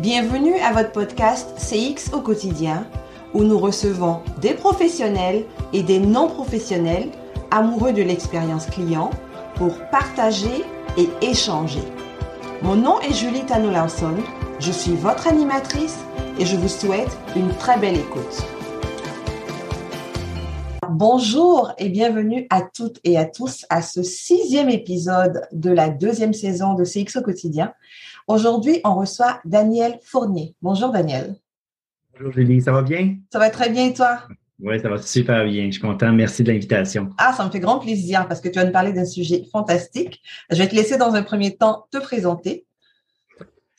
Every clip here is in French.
Bienvenue à votre podcast CX au quotidien où nous recevons des professionnels et des non-professionnels amoureux de l'expérience client pour partager et échanger. Mon nom est Julie Tano je suis votre animatrice et je vous souhaite une très belle écoute. Bonjour et bienvenue à toutes et à tous à ce sixième épisode de la deuxième saison de CX au quotidien. Aujourd'hui, on reçoit Daniel Fournier. Bonjour Daniel. Bonjour Julie, ça va bien? Ça va très bien et toi? Oui, ça va super bien. Je suis content. Merci de l'invitation. Ah, ça me fait grand plaisir parce que tu vas nous parler d'un sujet fantastique. Je vais te laisser dans un premier temps te présenter.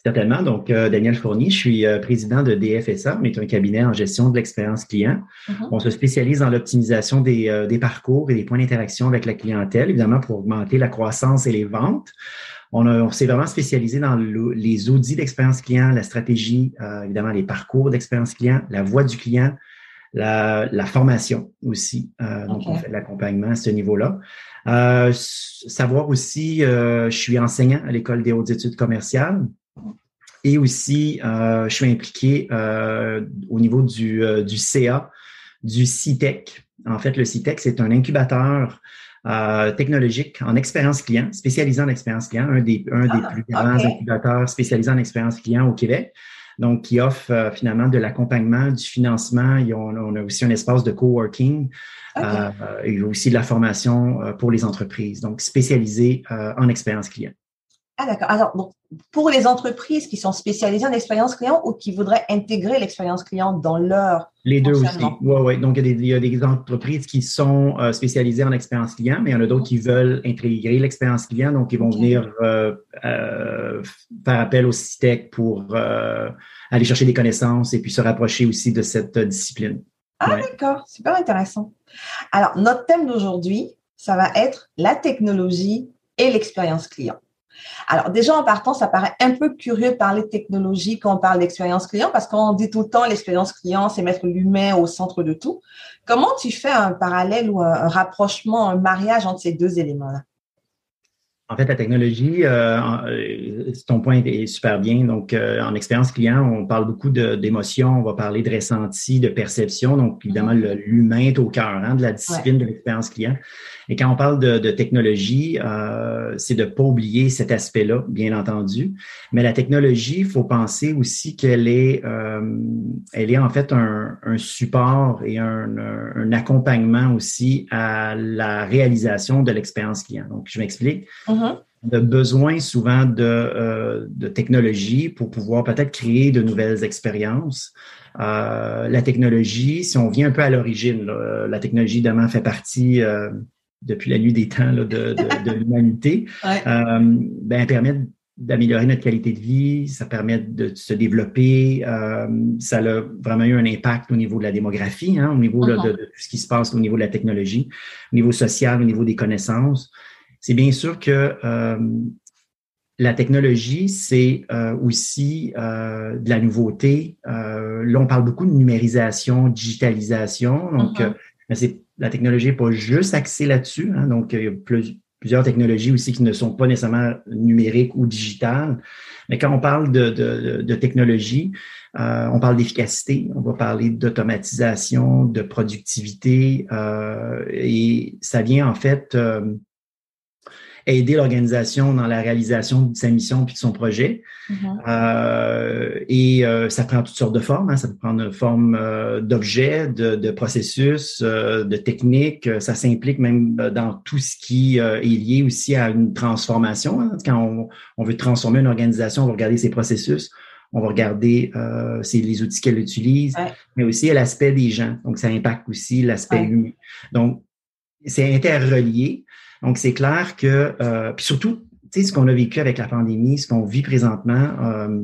Certainement. Donc, euh, Daniel Fournier, je suis euh, président de DFSA. On est un cabinet en gestion de l'expérience client. Mm-hmm. On se spécialise dans l'optimisation des, euh, des, parcours et des points d'interaction avec la clientèle, évidemment pour augmenter la croissance et les ventes. On, on s'est vraiment spécialisé dans les outils d'expérience client, la stratégie, évidemment les parcours d'expérience client, la voix du client, la, la formation aussi. Donc, on fait de l'accompagnement à ce niveau-là. savoir aussi, je suis enseignant à l'École des hautes études commerciales. Et aussi, euh, je suis impliqué euh, au niveau du, euh, du CA, du CITEC. En fait, le CITEC, c'est un incubateur technologique en expérience client, spécialisé en expérience client, un des, un des ah, plus grands incubateurs spécialisés en expérience client au Québec. Donc, qui offre finalement de l'accompagnement, du financement. on, a aussi un espace de coworking et aussi de la formation pour les entreprises. Donc, spécialisé en expérience client. Ah d'accord. Alors, donc, pour les entreprises qui sont spécialisées en expérience client ou qui voudraient intégrer l'expérience client dans leur Les deux aussi. Oui, oui. Donc, il y, a des, entreprises qui sont euh, spécialisées en expérience client, mais il y en a d'autres qui veulent intégrer l'expérience client. Donc, ils vont venir euh, euh, faire appel au CITEC pour aller chercher des connaissances et puis se rapprocher aussi de cette discipline. Ah d'accord. Super intéressant. Alors, notre thème d'aujourd'hui, ça va être la technologie et l'expérience client. Alors déjà en partant, ça paraît un peu curieux de parler de technologie quand on parle d'expérience client parce qu'on dit tout le temps l'expérience client, c'est mettre l'humain au centre de tout. Comment tu fais un parallèle ou un rapprochement, un mariage entre ces deux éléments-là? En fait, la technologie, euh, euh, ton point est super bien. Donc, euh, en expérience client, on parle beaucoup d'émotions, on va parler de ressenti, de perception. Donc, évidemment, mm-hmm. l'humain est au cœur hein, de la discipline de l'expérience client. Et quand on parle de, de technologie, euh, c'est de pas oublier cet aspect-là, bien entendu. Mais la technologie, il faut penser aussi qu'elle est, euh, elle est en fait un, un support et un, un, accompagnement aussi à la réalisation de l'expérience client. Donc, je m'explique. Mm-hmm. On a besoin souvent de, euh, de technologie pour pouvoir peut-être créer de nouvelles expériences. Euh, la technologie, si on vient un peu à l'origine, la technologie évidemment fait partie euh, depuis la nuit des temps de, de, l'humanité, euh, ben, permet d'améliorer notre qualité de vie, ça permet de se développer. Euh, ça a vraiment eu un impact au niveau de la démographie, hein, au niveau de, tout ce qui se passe au niveau de la technologie, au niveau social, au niveau des connaissances. C'est bien sûr que euh, la technologie, c'est euh, aussi euh, de la nouveauté. Euh, là, on parle beaucoup de numérisation, digitalisation. Donc, c'est la technologie n'est pas juste axée là-dessus. Hein, donc, il y a plusieurs technologies aussi qui ne sont pas nécessairement numériques ou digitales. Mais quand on parle de, de, de technologie, euh, on parle d'efficacité, on va parler d'automatisation, de productivité, euh, et ça vient en fait euh, aider l'organisation dans la réalisation de sa mission puis de son projet. Mm-hmm. euh, et euh, ça prend toutes sortes de formes. Hein. Ça peut prendre une forme euh, d'objets, de, de, processus, euh, de techniques. Ça s'implique même dans tout ce qui est lié aussi à une transformation. Hein. Quand on, on, veut transformer une organisation, on va regarder ses processus. On va regarder euh, les outils qu'elle utilise, mais aussi l'aspect des gens. Donc, ça impacte aussi l'aspect humain. Donc, c'est interrelié. Donc, c'est clair que, euh, puis surtout, tu sais, ce qu'on a vécu avec la pandémie, ce qu'on vit présentement, euh,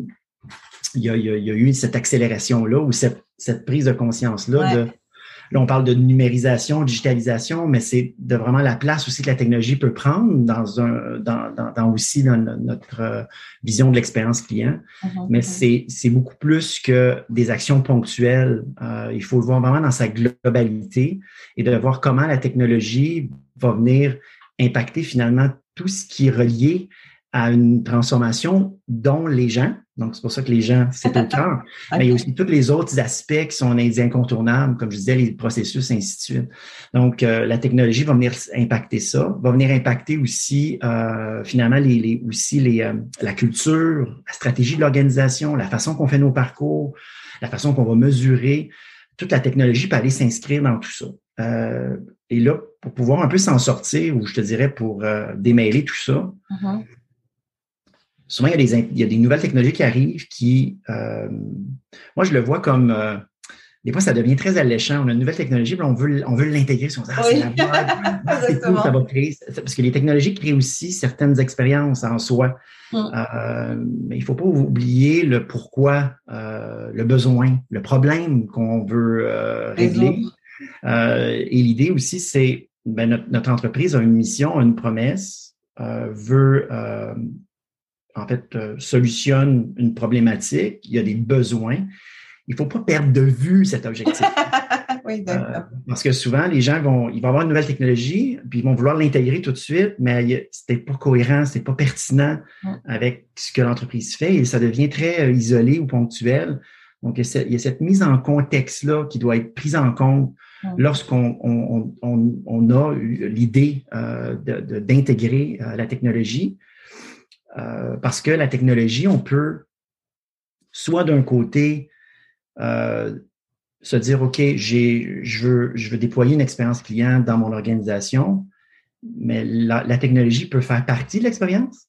il, y a, il, y a, eu cette accélération-là ou cette, cette, prise de conscience-là de Là, on parle de numérisation, digitalisation, mais c'est de vraiment la place aussi que la technologie peut prendre dans un, dans, dans, dans aussi dans notre euh, vision de l'expérience client. Mm-hmm, mais mm-hmm. c'est beaucoup plus que des actions ponctuelles. Euh, il faut le voir vraiment dans sa globalité et de voir comment la technologie va venir impacter finalement tout ce qui est relié à une transformation dont les gens, Donc, c'est pour ça que les gens, c'est au cœur. Mais il y a aussi tous les autres aspects qui sont incontournables, comme je disais, les processus, ainsi de suite. Donc, euh, la technologie va venir impacter ça, va venir impacter aussi, euh, finalement, les, les, aussi les, euh, la culture, la stratégie de l'organisation, la façon qu'on fait nos parcours, la façon qu'on va mesurer. Toute la technologie peut aller s'inscrire dans tout ça. Et là, pour pouvoir un peu s'en sortir, ou je te dirais pour démêler tout ça, mm-hmm souvent, il y, a des, il y, a des, nouvelles technologies qui arrivent qui, euh, moi, je le vois comme, euh, des fois, ça devient très alléchant. On a une nouvelle technologie, puis on veut, on veut l'intégrer. On ah, c'est la c'est cool, ça va créer. Parce que les technologies créent aussi certaines expériences en soi. Mm. Euh, mais il ne faut pas oublier le pourquoi, le besoin, le problème qu'on veut régler. Et l'idée aussi, c'est ben, notre, notre, entreprise a une mission, une promesse, veut en fait, euh, solutionne une problématique, il y a des besoins. Il ne faut pas perdre de vue cet objectif. oui, euh, parce que souvent, les gens vont, ils vont avoir une nouvelle technologie, puis ils vont vouloir l'intégrer tout de suite, mais ce n'est pas cohérent, ce n'est pas pertinent avec ce que l'entreprise fait et ça devient très euh, isolé ou ponctuel. Donc, il y a cette, mise en contexte-là qui doit être prise en compte lorsqu'on on, a l'idée d'intégrer la technologie. Euh, parce que la technologie, on peut soit d'un côté euh, se dire, OK, je veux, je veux déployer une expérience client dans mon organisation, mais la, technologie peut faire partie de l'expérience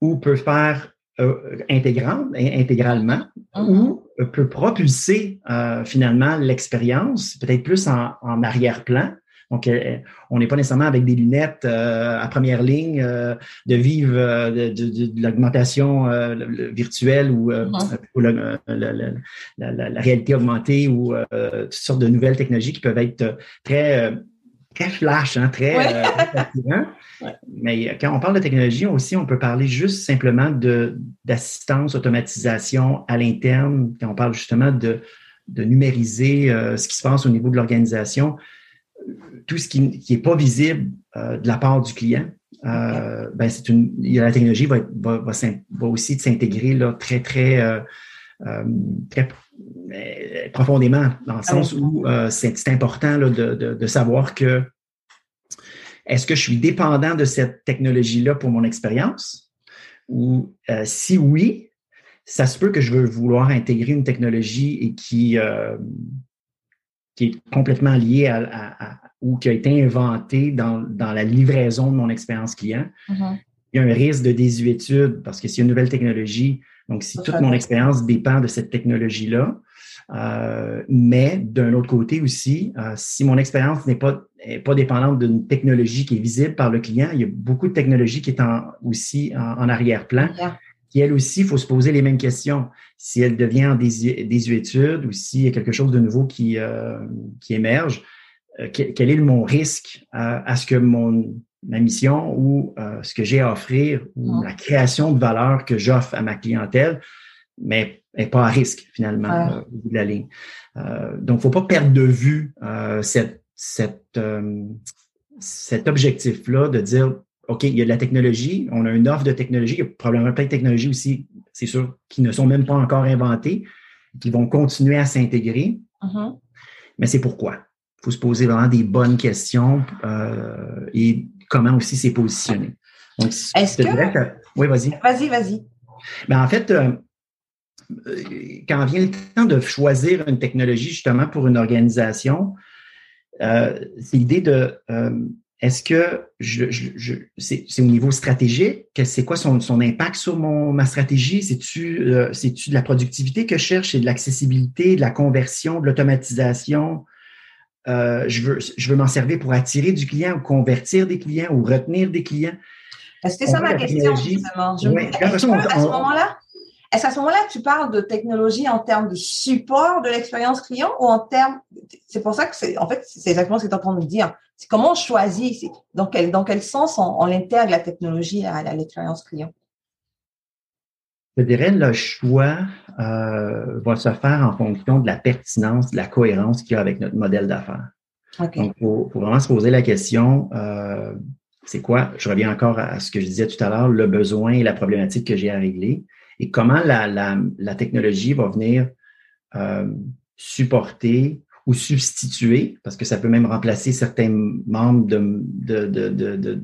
ou peut faire euh, intégralement mm-hmm. ou peut propulser finalement l'expérience, peut-être plus en arrière-plan, donc, euh, on n'est pas nécessairement avec des lunettes euh, à première ligne de vivre de, l'augmentation virtuelle ou, la, réalité augmentée ou toutes sortes de nouvelles technologies qui peuvent être très très flash, hein, très Mais quand on parle de technologie aussi, on peut parler juste simplement d'assistance, automatisation à l'interne, quand on parle justement de, de numériser ce qui se passe au niveau de l'organisation tout ce qui n'est pas visible euh, de la part du client, euh, ben c'est une, la technologie va, va, va, aussi s'intégrer là très très euh, très profondément dans le ah sens où c'est important là, de, de, de, savoir que est-ce que je suis dépendant de cette technologie-là pour mon expérience? Ou si oui, ça se peut que je veux vouloir intégrer une technologie et qui qui est complètement liée à, ou qui a été inventé dans, la livraison de mon expérience client. Mm-hmm. Il y a un risque de désuétude parce que c'est une nouvelle technologie. Donc, si toute mon expérience dépend de cette technologie-là, euh, mais d'un autre côté aussi, euh, si mon expérience n'est pas, pas dépendante d'une technologie qui est visible par le client, il y a beaucoup de technologies qui est aussi en, arrière-plan. Qui, elle aussi, il faut se poser les mêmes questions. Si elle devient en désuétude ou s'il y a quelque chose de nouveau qui, euh, qui émerge, euh, quel est mon risque à, ce que mon, ma mission ou euh, ce que j'ai à offrir ou la création de valeur que j'offre à ma clientèle, mais n'est pas à risque finalement euh, au bout de la ligne. donc, il ne faut pas perdre de vue cette, cette, cet objectif-là de dire, OK, il y a de la technologie, on a une offre de technologie, il y a probablement plein de technologies aussi, c'est sûr, qui ne sont même pas encore inventées, qui vont continuer à s'intégrer. Mm-hmm. Mais c'est pourquoi? Faut se poser vraiment des bonnes questions euh, et comment aussi s'est positionné. Est-ce que... Oui, vas-y. Vas-y, vas-y. Ben, en fait, euh, quand vient le temps de choisir une technologie justement pour une organisation, euh, c'est l'idée de est-ce que je, je, c'est, au niveau stratégique, c'est quoi son, son, impact sur mon, ma stratégie? C'est-tu, c'est-tu de la productivité que je cherche? C'est de l'accessibilité, de la conversion, de l'automatisation? Euh, je veux, je veux m'en servir pour attirer du client ou convertir des clients ou retenir des clients. Que c'est ma question, justement? est-ce qu'à ce moment-là, est-ce qu'à ce moment-là, tu parles de technologie en termes de support de l'expérience client ou en termes, c'est pour ça que c'est, en fait, c'est exactement ce que tu es en train de me dire. C'est comment on choisit, dans quel, dans quel sens on, on intègre la technologie à l'expérience client? Je dirais le choix euh, va se faire en fonction de la pertinence, de la cohérence qu'il y a avec notre modèle d'affaires. Donc, il faut, vraiment se poser la question, euh, c'est quoi, je reviens encore à ce que je disais tout à l'heure, le besoin et la problématique que j'ai à régler. et comment la, la, la technologie va venir euh, supporter ou substituer, parce que ça peut même remplacer certains membres de, de, de, de,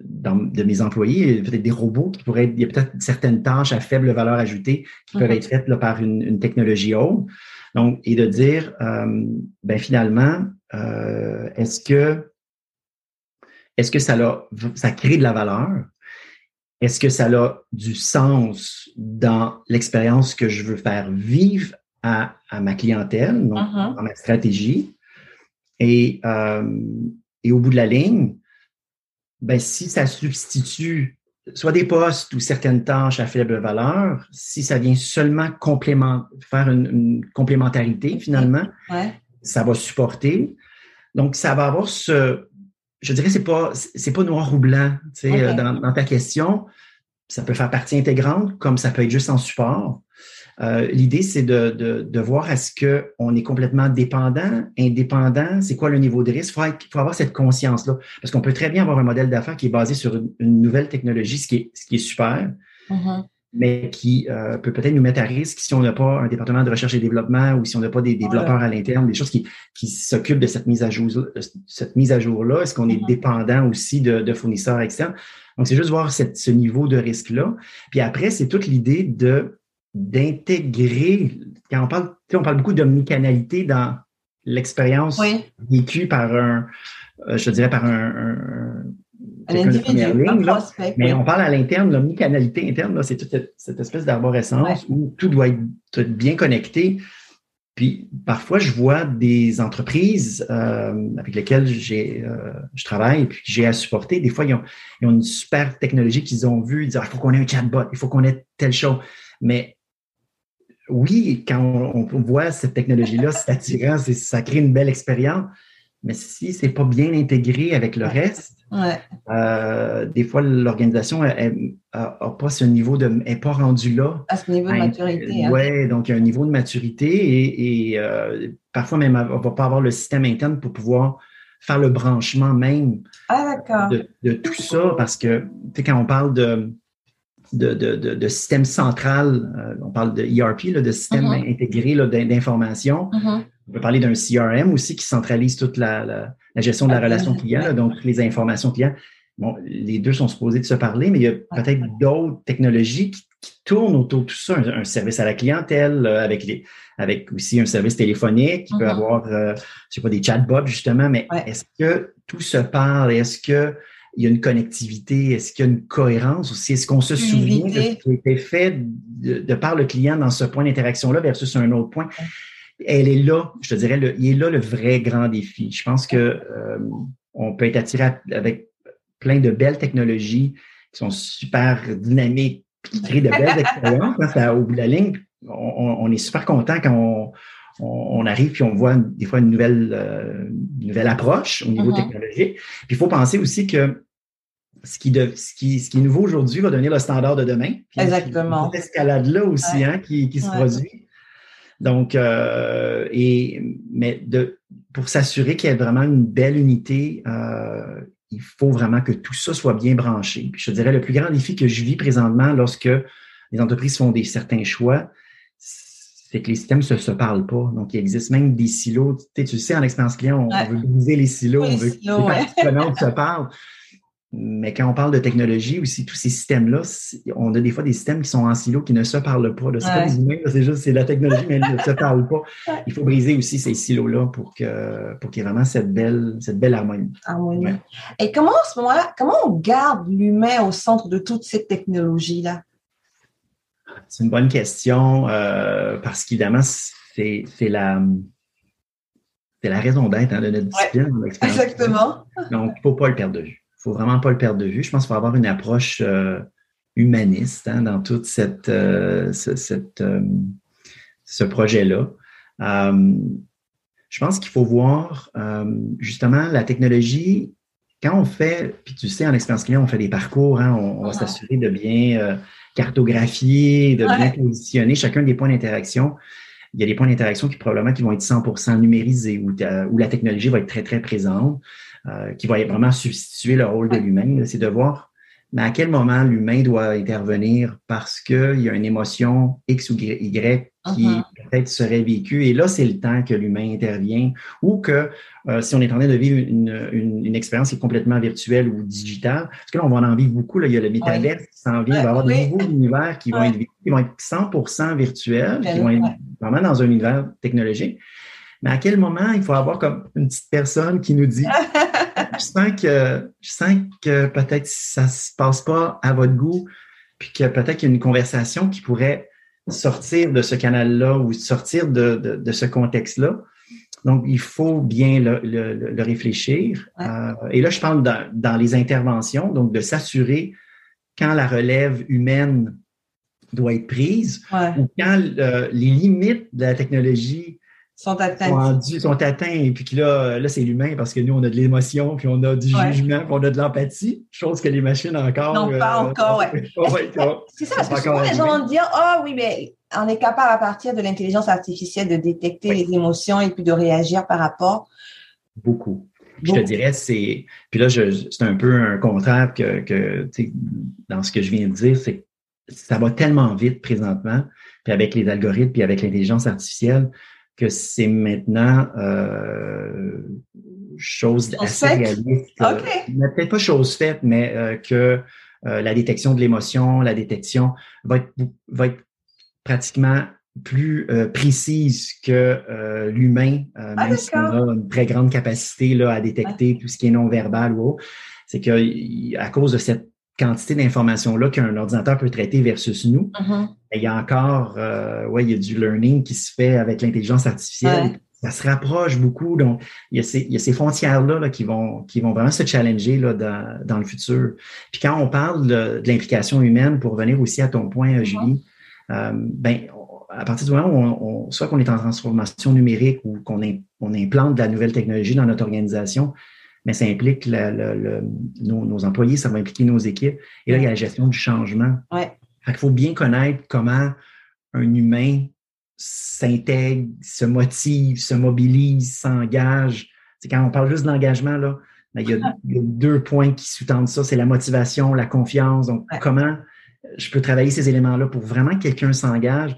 de mes employés, peut-être des robots qui pourraient être, il y a peut-être certaines tâches à faible valeur ajoutée qui peuvent mhm. être faites là, par une, une, technologie haute. Donc, et de dire, euh, ben finalement, euh, est-ce que est-ce que ça, a, ça crée de la valeur? Est-ce que ça a du sens dans l'expérience que je veux faire vivre à, à ma clientèle, donc uh-huh. dans ma stratégie? Et, euh, et au bout de la ligne, ben, si ça substitue soit des postes ou certaines tâches à faible valeur, si ça vient seulement complément, faire une, complémentarité finalement, ça va supporter. Donc, ça va avoir ce, je dirais, c'est pas, c'est pas noir ou blanc, tu sais, euh, dans, ta question. Ça peut faire partie intégrante, comme ça peut être juste en support. Euh, l'idée, c'est de, de, de, voir est-ce qu'on est complètement dépendant, indépendant, c'est quoi le niveau de risque? Il faut, avoir cette conscience-là. Parce qu'on peut très bien avoir un modèle d'affaires qui est basé sur une, nouvelle technologie, ce qui est, ce qui est super. Mm-hmm mais qui euh, peut peut-être nous mettre à risque si on n'a pas un département de recherche et développement ou si on n'a pas des développeurs à l'interne, des choses qui, qui s'occupent de cette mise à jour, cette mise à jour-là. Est-ce qu'on est mm-hmm. dépendant aussi de, de fournisseurs externes? Donc, c'est juste voir cette, ce niveau de risque-là. Puis après, c'est toute l'idée de d'intégrer, quand on parle, on parle beaucoup d'omnicanalité dans l'expérience vécue par un, euh, je dirais par un mais on parle à l'interne, l'omnicanalité interne, c'est toute cette, espèce d'arborescence où tout doit être bien connecté. Puis parfois, je vois des entreprises euh, avec lesquelles j'ai, euh, je travaille et puis j'ai à supporter. Des fois, ils ont, une super technologie qu'ils ont vue. Ils disent, ah, il faut qu'on ait un chatbot, il faut qu'on ait telle chose. Mais oui, quand on, voit cette technologie-là, c'est attirant, ça crée une belle expérience. Mais si c'est pas bien intégré avec le reste, euh, des fois l'organisation n'a pas ce niveau de, n'est pas rendu là. À ce niveau de maturité. Hein. Oui, donc il y a un niveau de maturité et, euh, parfois même on va pas avoir le système interne pour pouvoir faire le branchement même ah, de, tout ça parce que tu sais, quand on parle de de, de, système central, euh, on parle de ERP, de système uh-huh. intégré d'information. Uh-huh. On peut parler d'un CRM aussi qui centralise toute la, la, gestion de la relation client, donc les informations clients. Bon, les deux sont supposés de se parler, mais il y a peut-être d'autres technologies qui, tournent autour de tout ça. Un, service à la clientèle euh, avec les, avec aussi un service téléphonique qui peut uh-huh. avoir, euh, je sais pas, des chatbots justement, mais est-ce que tout se parle? Est-ce que il y a une connectivité? Est-ce qu'il y a une cohérence aussi? Est-ce qu'on se souvient de ce qui a été fait de, par le client dans ce point d'interaction-là versus un autre point? Elle est là, je te dirais, le, il est là le vrai grand défi. Je pense que euh, on peut être attiré avec plein de belles technologies qui sont super dynamiques, qui créent de belles expériences. Hein, au bout de la ligne, on, est super content quand on, on, arrive puis on voit des fois une nouvelle, euh, nouvelle approche au niveau uh-huh. technologique. Puis il faut penser aussi que ce qui, de, ce qui, ce qui est nouveau aujourd'hui va devenir le standard de demain. Exactement. Cette escalade-là aussi hein, qui, qui se produit. Donc, euh, et, mais de, pour s'assurer qu'il y ait vraiment une belle unité, euh, il faut vraiment que tout ça soit bien branché. Puis je dirais, le plus grand défi que je vis présentement lorsque les entreprises font des certains choix, c'est que les systèmes ne se, parlent pas. Donc, il existe même des silos. Tu, sais, sais en expérience client, on, veut briser les silos, on veut que les parties se parlent. Mais quand on parle de technologie aussi, tous ces systèmes-là, on a des fois des systèmes qui sont en silo, qui ne se parlent pas. C'est pas des humains, c'est juste c'est la technologie, mais elle ne se parle pas. Il faut briser aussi ces silos-là pour que pour qu'il y ait vraiment cette belle, cette belle harmonie. harmonie. Et comment à ce moment-là, comment on garde l'humain au centre de toutes ces technologies-là? C'est une bonne question euh, parce qu'évidemment, c'est la, la raison d'être hein, de notre discipline. exactement. Donc, il ne faut pas le perdre de vue. Il ne faut vraiment pas le perdre de vue. Je pense qu'il faut avoir une approche euh, humaniste hein, dans tout cette, euh, ce, cette, ce projet-là. je pense qu'il faut voir justement la technologie. Quand on fait, puis tu sais, en expérience client, on fait des parcours, hein, on, va s'assurer de bien cartographier, de bien positionner chacun des points d'interaction. Il y a des points d'interaction qui probablement qui vont être 100% numérisés, où, où la technologie va être très, très présente, euh, qui va vraiment substituer le rôle de l'humain. C'est de voir mais à quel moment l'humain doit intervenir parce qu'il y a une émotion X ou Y qui uh-huh. peut-être serait vécue. Et là, c'est le temps que l'humain intervient ou que euh, si on est en train de vivre une, une, expérience qui est complètement virtuelle ou digitale, parce que là, on va en vivre beaucoup. Là, il y a le métaverse qui s'en vient. Il va y avoir des nouveaux univers qui vont, être, qui vont être 100% virtuels, qui vont être vraiment dans un univers technologique. Mais à quel moment il faut avoir comme une petite personne qui nous dit je sens que je sens que peut-être ça se passe pas à votre goût, puis que peut-être qu'il y a une conversation qui pourrait sortir de ce canal-là ou sortir de, de, ce contexte-là. Donc, il faut bien le, le, réfléchir. Euh, et là, je parle dans, dans les interventions, donc de s'assurer quand la relève humaine doit être prise ou quand euh, les limites de la technologie sont atteints. Sont, atteints. Et puis là, là c'est l'humain parce que nous, on a de l'émotion, puis on a du jugement, puis on a de l'empathie, chose que les machines encore. Non, pas euh, encore, ouais. c'est ça, parce que souvent, les gens vont dire Ah oui, mais on est capable à partir de l'intelligence artificielle de détecter les émotions et puis de réagir par rapport. Beaucoup. Je te dirais, c'est. Puis là, c'est un peu un contraire que, que dans ce que je viens de dire, c'est que ça va tellement vite présentement, puis avec les algorithmes, puis avec l'intelligence artificielle, que c'est maintenant euh, chose assez réaliste. Euh, peut-être pas chose faite, mais euh, que euh, la détection de l'émotion, la détection va être, va être pratiquement plus précise que l'humain, ah, même si on a une très grande capacité là, à détecter tout ce qui est non-verbal ou autre. C'est que à cause de cette quantité d'informations-là qu'un ordinateur peut traiter versus nous, mm-hmm. Il y a encore, euh, ouais, il y a du learning qui se fait avec l'intelligence artificielle. Ça se rapproche beaucoup. Donc, il y a ces, il y a ces frontières-là là, qui, vont, qui vont vraiment se challenger là, dans, dans le futur. Puis quand on parle de, l'implication humaine, pour revenir aussi à ton point, mm-hmm. Julie, euh, ben, à partir du moment où on, soit qu'on est en transformation numérique ou qu'on on implante de la nouvelle technologie dans notre organisation, mais ça implique nos, employés, ça va impliquer nos équipes. Et là, il y a la gestion du changement. Ouais. Il faut bien connaître comment un humain s'intègre, se motive, se mobilise, s'engage. C'est quand on parle juste d'engagement, là, ben, il, y a, deux points qui sous-tendent ça, c'est la motivation, la confiance. Donc, comment je peux travailler ces éléments-là pour vraiment que quelqu'un s'engage?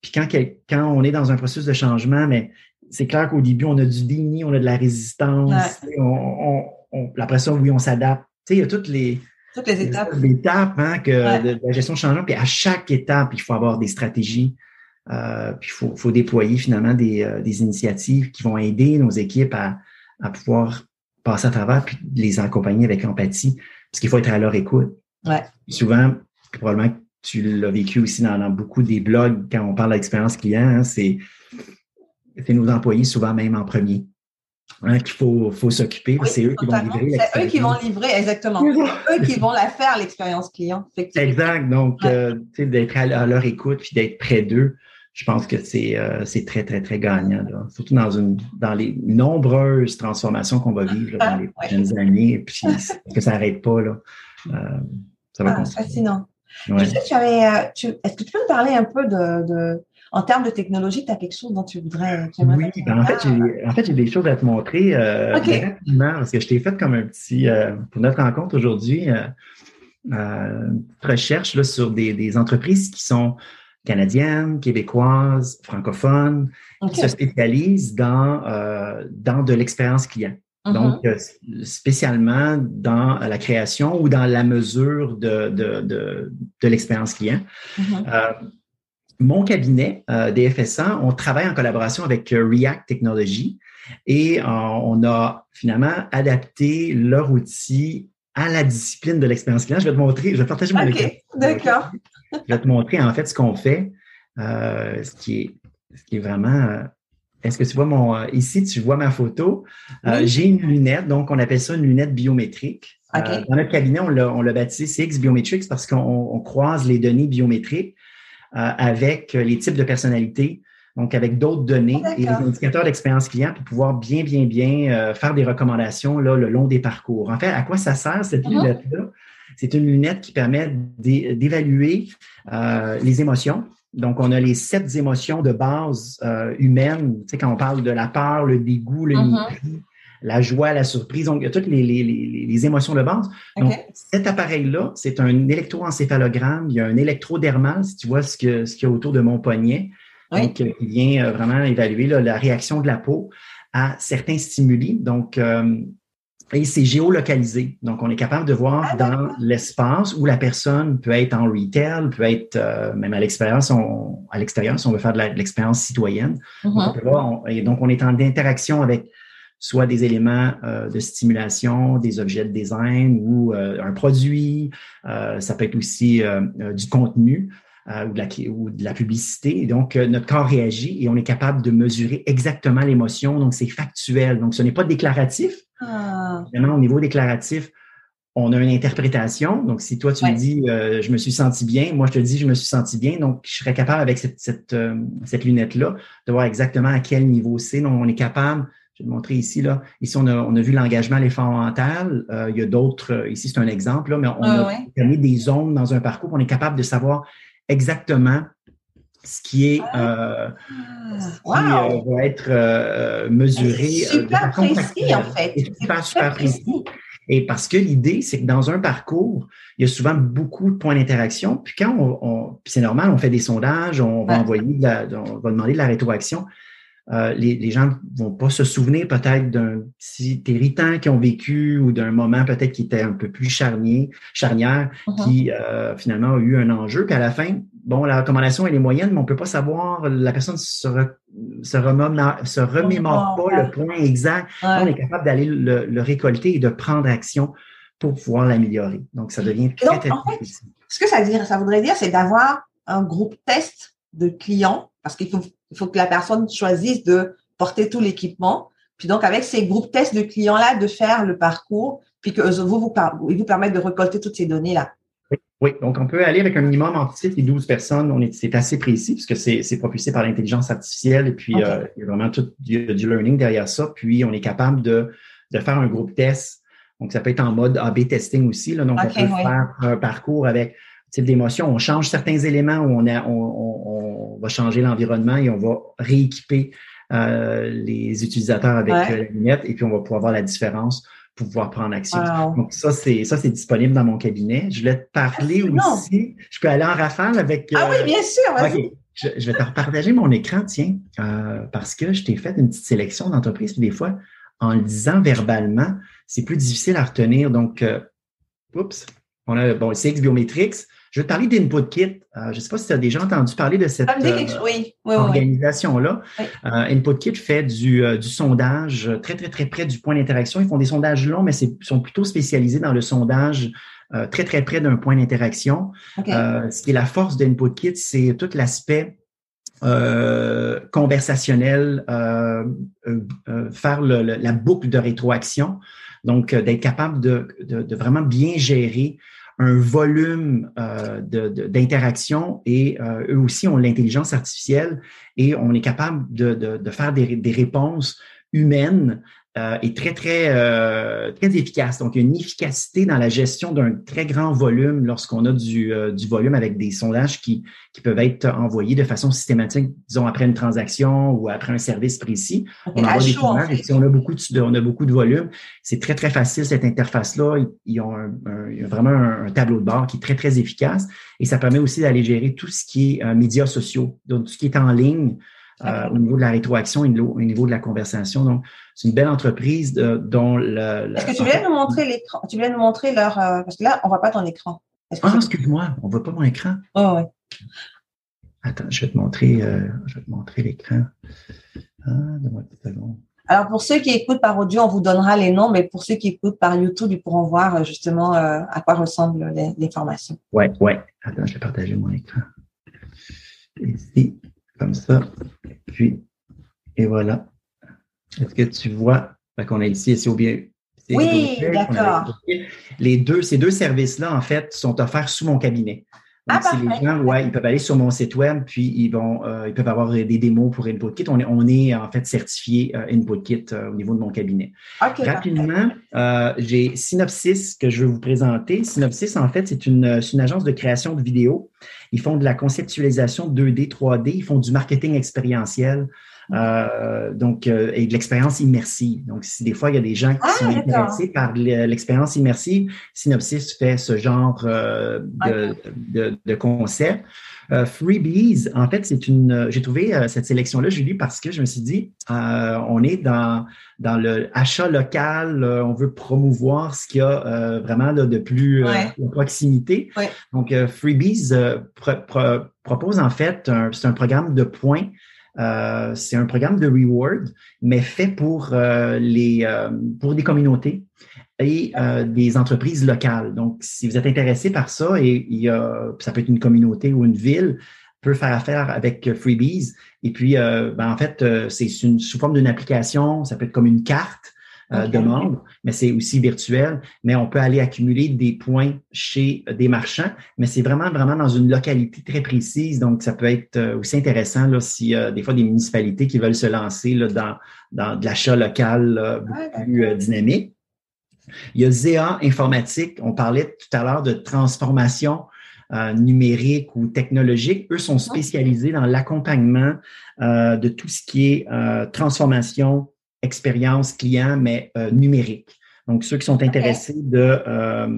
Puis quand, quand on est dans un processus de changement, mais c'est clair qu'au début, on a du déni, on a de la résistance. On, après ça, oui, on s'adapte. il y a toutes les, toutes les étapes, les étapes hein, que, de, la gestion de changement. Puis à chaque étape, il faut avoir des stratégies. Euh, puis il faut, déployer finalement euh, des, initiatives qui vont aider nos équipes à, pouvoir passer à travers puis les accompagner avec empathie. Parce qu'il faut être à leur écoute. Souvent, probablement que tu l'as vécu aussi dans, beaucoup des blogs quand on parle d'expérience client, hein, c'est nos employés souvent même en premier. Hein, qu'il faut, faut s'occuper. c'est eux qui vont livrer. C'est eux qui vont livrer, exactement. c'est eux qui vont la faire, l'expérience client. Exact. Donc, euh, d'être à, leur écoute puis d'être près d'eux, je pense que euh, c'est très, très, très gagnant. Surtout dans, une, dans les nombreuses transformations qu'on va vivre dans les prochaines années. Et puis, que ça n'arrête pas. Là. Euh, ça va ah, fascinant. Je sais tu avais. Est-ce que tu peux me parler un peu de en termes de technologie, tu as quelque chose dont tu voudrais. oui, ben, en, fait, j'ai, en fait, j'ai des choses à te montrer euh, rapidement parce que je t'ai fait comme un petit, euh, pour notre rencontre aujourd'hui, euh, une recherche là, sur des, des, entreprises qui sont canadiennes, québécoises, francophones, qui se spécialisent dans, dans de l'expérience client. Mm-hmm. Donc, spécialement dans la création ou dans la mesure de, de, de, de l'expérience client. Mm-hmm mon cabinet euh, DFSA, on travaille en collaboration avec euh, React Technology et euh, on a finalement adapté leur outil à la discipline de l'expérience client. Je vais te montrer, je vais partager mon OK, d'accord. Je vais te montrer en fait ce qu'on fait, ce, qui est, ce qui est vraiment... Est-ce que tu vois mon... ici, tu vois ma photo? J'ai une lunette, donc on appelle ça une lunette biométrique. dans notre cabinet, on l'a baptisé CX Biometrics parce qu'on croise les données biométriques euh, avec les types de personnalités, donc avec d'autres données et les indicateurs d'expérience client pour pouvoir bien, bien, bien euh, faire des recommandations là, le long des parcours. En fait, à quoi ça sert cette uh-huh. lunette-là? C'est une lunette qui permet d'évaluer euh, les émotions. Donc, on a les sept émotions de base humaines. Tu sais, quand on parle de la peur, le dégoût, le uh-huh. La joie, la surprise, donc il y a toutes les, émotions de base. Donc, cet appareil-là, c'est un électroencéphalogramme. Il y a un électrodermal, si tu vois ce qu'il ce y a autour de mon poignet. Donc, euh, il vient euh, vraiment évaluer la réaction de la peau à certains stimuli. Donc, euh, et c'est géolocalisé. Donc, on est capable de voir ah, dans l'espace où la personne peut être en retail, peut être euh, même à l'expérience, à l'extérieur, si on veut faire de l'expérience citoyenne. Mm-hmm. et donc, on est en interaction avec soit des éléments euh, de stimulation, des objets de design ou euh, un produit. ça peut être aussi du contenu. ou, de la, ou de la publicité. Et donc, notre corps réagit et on est capable de mesurer exactement l'émotion. Donc, c'est factuel. Donc, ce n'est pas déclaratif, ah. au niveau déclaratif, on a une interprétation. Donc, si toi, tu me dis euh, je me suis senti bien, moi, je te dis je me suis senti bien. Donc, je serais capable, avec cette, cette, euh, lunette-là, de voir exactement à quel niveau c'est. Donc, on est capable, je vais te montrer ici, là. Ici, on a, on a vu l'engagement, l'effort mental. Euh, il y a d'autres, ici, c'est un exemple, là, mais on a mis des zones dans un parcours. On est capable de savoir exactement ce qui est ah. euh, va être mesuré. Super précis, en fait. Super, super précis. Et parce que l'idée, c'est que dans un parcours, il y a souvent beaucoup de points d'interaction. Puis quand on, c'est normal, on fait des sondages, on va envoyer, on va demander de la rétroaction. Euh, les, les, gens vont pas se souvenir peut-être d'un petit irritant qu'ils ont vécu ou d'un moment peut-être qui était un peu plus charnier, charnière, uh-huh. qui euh, finalement a eu un enjeu. Puis à la fin, bon, la recommandation elle est moyenne, mais on peut pas savoir, la personne se, se, remémore, se remémore pas le point exact. On est capable d'aller le, récolter et de prendre action pour pouvoir l'améliorer. Donc, ça devient très, très, Ce que ça, dire, ça voudrait dire, c'est d'avoir un groupe test de clients, parce qu'il faut, il faut que la personne choisisse de porter tout l'équipement. Puis donc, avec ces groupes tests de clients-là, de faire le parcours, puis que vous, vous, ils vous permettent de récolter toutes ces données-là. Oui, donc on peut aller avec un minimum entre 6 et 12 personnes. On est, c'est assez précis puisque c'est, c'est propulsé par l'intelligence artificielle et puis euh, il y a vraiment tout du, learning derrière ça. Puis on est capable de, de faire un groupe test. Donc ça peut être en mode A/B testing aussi. Là. Donc on peut faire un parcours avec type d'émotion. On change certains éléments où on, a, on, on, va changer l'environnement et on va rééquiper euh, les utilisateurs avec euh, la lunette et puis on va pouvoir voir la différence pouvoir prendre action. Donc, ça, c'est ça, c'est disponible dans mon cabinet. Je voulais te parler aussi. Je peux aller en rafale avec. ah oui, euh, bien sûr. Je, vais te repartager mon écran, tiens, euh, parce que je t'ai fait une petite sélection d'entreprises. Des fois, en le disant verbalement, c'est plus difficile à retenir. Donc, oups, on a bon, CX Biometrics. Je vais te parler d'Input Kit. Euh, je ne sais pas si tu as déjà entendu parler de cette euh, organisation-là. Oui. Euh, Input Kit fait du, du, sondage très, très, très près du point d'interaction. Ils font des sondages longs, mais ils sont plutôt spécialisés dans le sondage très, très près d'un point d'interaction. ce qui est la force d'Input Kit, c'est tout l'aspect conversationnel, faire la boucle de rétroaction. Donc, d'être capable de, de, de, vraiment bien gérer un volume euh, d'interaction et euh, eux aussi ont l'intelligence artificielle et on est capable de, de, de faire des, des, réponses humaines euh, est très, très, euh, très efficace. Donc, il y a une efficacité dans la gestion d'un très grand volume lorsqu'on a du, euh, du volume avec des sondages qui, qui peuvent être envoyés de façon systématique, disons, après une transaction ou après un service précis. On envoie des sondages et si on a beaucoup de, on a beaucoup de volume, c'est très, très facile, cette interface-là. Ils, ont un, vraiment un, tableau de bord qui est très, très efficace et ça permet aussi d'aller gérer tout ce qui est médias sociaux, donc tout ce qui est en ligne. Euh, au niveau de la rétroaction et au niveau de la conversation. Donc, c'est une belle entreprise dont le. Est-ce que tu viens nous montrer l'écran? Tu viens nous montrer leur. Euh, parce que là, on ne voit pas ton écran. ah, excuse-moi, on ne voit pas mon écran. Oh, oui. Attends, je vais te montrer, euh, je vais te montrer l'écran. Ah, Alors, pour ceux qui écoutent par audio, on vous donnera les noms, mais pour ceux qui écoutent par YouTube, ils pourront voir justement à quoi ressemblent les, formations. Oui, oui. Attends, je vais partager mon écran. Ici comme ça. Puis, et voilà. Est-ce que tu vois? Qu'on a ici c'est bien. Oui, d'accord. Les deux, ces deux services-là, en fait, sont offerts sous mon cabinet. Donc, ah, les gens, ouais, ils peuvent aller sur mon site web, puis ils vont, euh, ils peuvent avoir des démos pour InputKit. On est, on est en fait certifié euh, InputKit euh, au niveau de mon cabinet. Rapidement, j'ai Synopsis que je vais vous présenter. Synopsis, en fait, c'est une, une agence de création de vidéos Ils font de la conceptualisation 2D, 3D. Ils font du marketing expérientiel. Euh, donc, euh, et de l'expérience immersive. Donc, si des fois, il y a des gens qui Ah, sont intéressés par l'expérience immersive, Synopsis fait ce genre euh, de, de, de concept. Euh, Freebies, en fait, c'est une. J'ai trouvé cette sélection-là, Julie, parce que je me suis dit, euh, on est dans dans le achat local, on veut promouvoir ce qu'il y a vraiment là, de plus Ouais. de proximité. Ouais. Donc, Freebies pro- pro- propose en fait, c'est un programme de points. Euh, c'est un programme de reward, mais fait pour euh, les euh, pour des communautés et euh, des entreprises locales. Donc, si vous êtes intéressé par ça, et il y a, ça peut être une communauté ou une ville, peut faire affaire avec euh, Freebies. Et puis, ben, en fait, c'est sous forme d'une application, ça peut être comme une carte euh, de membres, mais c'est aussi virtuel. Mais on peut aller accumuler des points chez euh, des marchands, mais c'est vraiment, vraiment dans une localité très précise. Donc, ça peut être euh, aussi intéressant là, si euh, des fois des municipalités qui veulent se lancer là, dans, dans de l'achat local euh, beaucoup plus euh, dynamique. Il y a ZEA Informatique. On parlait tout à l'heure de transformation euh, numérique ou technologique. Eux sont spécialisés dans l'accompagnement euh, de tout ce qui est euh, transformation, expérience client, mais euh, numérique. Donc, ceux qui sont intéressés de, euh,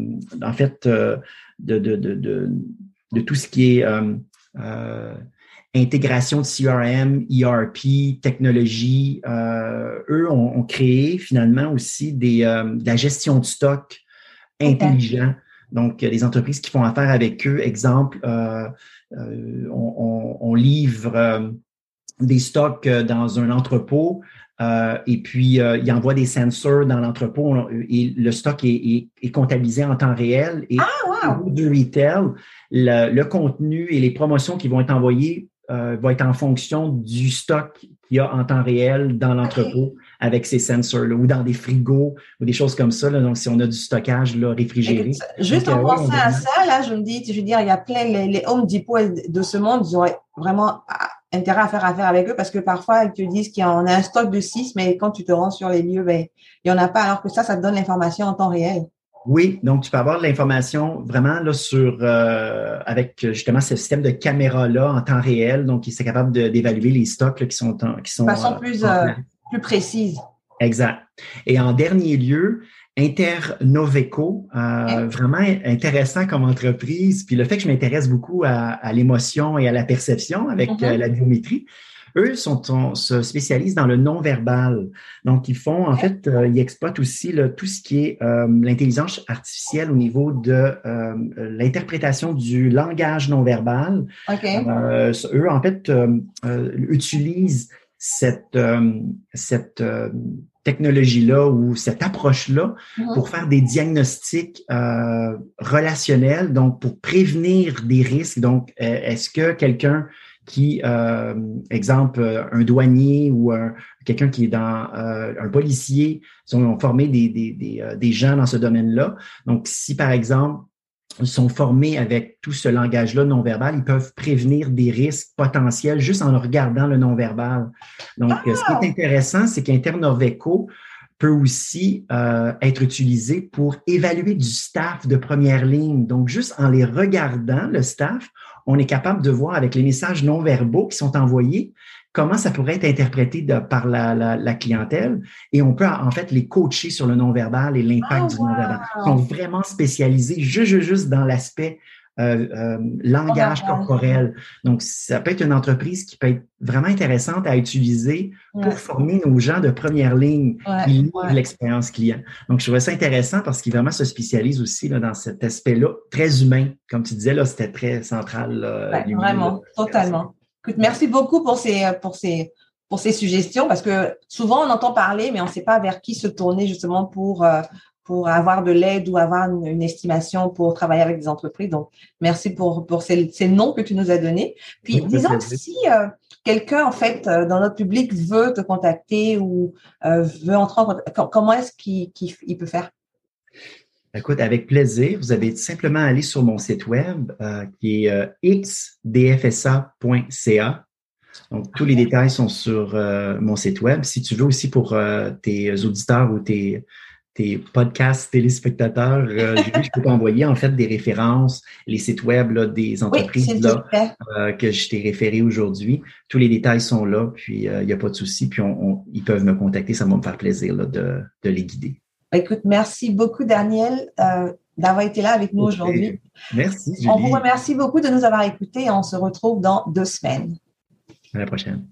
en fait, euh, de, de, de, de, tout ce qui est intégration de CRM, ERP, technologie, eux ont, ont créé finalement aussi des, de la gestion de stock intelligent. Donc, les entreprises qui font affaire avec eux, exemple, on, on- on livre des stocks dans un entrepôt euh, et puis euh, ils envoient des sensors dans l'entrepôt on- et le stock est, est- est comptabilisé en temps réel. Et Ah, au wow. du retail, le, le contenu et les promotions qui vont être envoyées euh, vont être en fonction du stock qu'il y a en temps réel dans l'entrepôt avec ces sensors-là ou dans des frigos ou des choses comme ça. là. Donc, si on a du stockage là, réfrigéré. Écoute, juste en euh, pensant à ça, là, je me dis, je veux dire, il y a plein, les, les Home Depot de ce monde, ils auraient vraiment ah, intérêt à faire affaire avec eux parce que parfois, ils te disent qu'il y a un stock de 6, mais quand tu te rends sur les lieux, ben, il n'y en a pas, alors que ça, ça te donne l'information en temps réel. Oui, donc tu peux avoir de l'information vraiment là sur euh, avec justement ce système de caméra là en temps réel, donc c'est capable de- d'évaluer les stocks là, qui sont en- qui sont De façon euh, plus, euh. Plus précise. Exact. Et en dernier lieu, Internoveco, euh, vraiment intéressant comme entreprise. Puis le fait que je m'intéresse beaucoup à, à l'émotion et à la perception avec Mhm. euh, la biométrie, eux sont, on- se spécialisent dans le non-verbal. Donc, ils font, en fait, euh, ils exploitent aussi tout ce qui est euh, l'intelligence artificielle au niveau de euh, l'interprétation du langage non-verbal. OK. Euh, eux, en fait, utilisent cette, cette technologie-là ou cette approche-là Mhm. pour faire des diagnostics euh, relationnels, donc pour prévenir des risques. Donc, euh, est-ce que quelqu'un qui, euh, exemple, un douanier ou un- quelqu'un qui est dans euh, un policier, ils ont formé des, des, des, des gens dans ce domaine-là. Donc, si par exemple, sont formés avec tout ce langage-là non-verbal, ils peuvent prévenir des risques potentiels juste en regardant le non-verbal. Donc, ce qui est intéressant, c'est qu'Internoveco peut aussi euh, être utilisé pour évaluer du staff de première ligne. Donc, juste en les regardant, le staff, on est capable de voir avec les messages non-verbaux qui sont envoyés comment ça pourrait être interprété de, par la, la, la, clientèle et on peut en fait les coacher sur le non-verbal et l'impact Oh, du non-verbal. Ils sont vraiment spécialisés juste, juste dans l'aspect euh, euh, langage corporel. Donc, ça peut être une entreprise qui peut être vraiment intéressante à utiliser pour former nos gens de première ligne ouais, qui livrent ouais. l'expérience client. Donc, je trouvais ça intéressant parce qu'ils vraiment se spécialisent aussi là, dans cet aspect-là, très humain. Comme tu disais, là, c'était très central. Là, vraiment, totalement. Écoute, merci beaucoup pour ces, pour ces, pour ces suggestions parce que souvent on entend parler, mais on ne sait pas vers qui se tourner justement pour, euh, pour avoir de l'aide ou avoir une, une, estimation pour travailler avec des entreprises. Donc, merci pour, pour ces, ces noms que tu nous as donnés. Puis, disons si euh, quelqu'un, en fait, euh, dans notre public veut te contacter ou euh, veut entrer en contact, comment est-ce qu'il qu il peut faire? Écoute, avec plaisir. Vous avez simplement aller sur mon site web qui est xdfsa.ca. Donc, tous les détails sont sur mon site web. Si tu veux aussi pour tes auditeurs ou tes, tes podcasts téléspectateurs, euh, je peux t'envoyer en fait des références, les sites web des entreprises là, euh, que je t'ai référé aujourd'hui. Tous les détails sont là, puis il n'y a pas de souci, puis ils peuvent me contacter, ça va me faire plaisir de, les guider. Écoute, merci beaucoup, Daniel, d'avoir été là avec nous aujourd'hui. Merci. On vous remercie beaucoup de nous avoir écoutés et on se retrouve dans deux semaines. À la prochaine.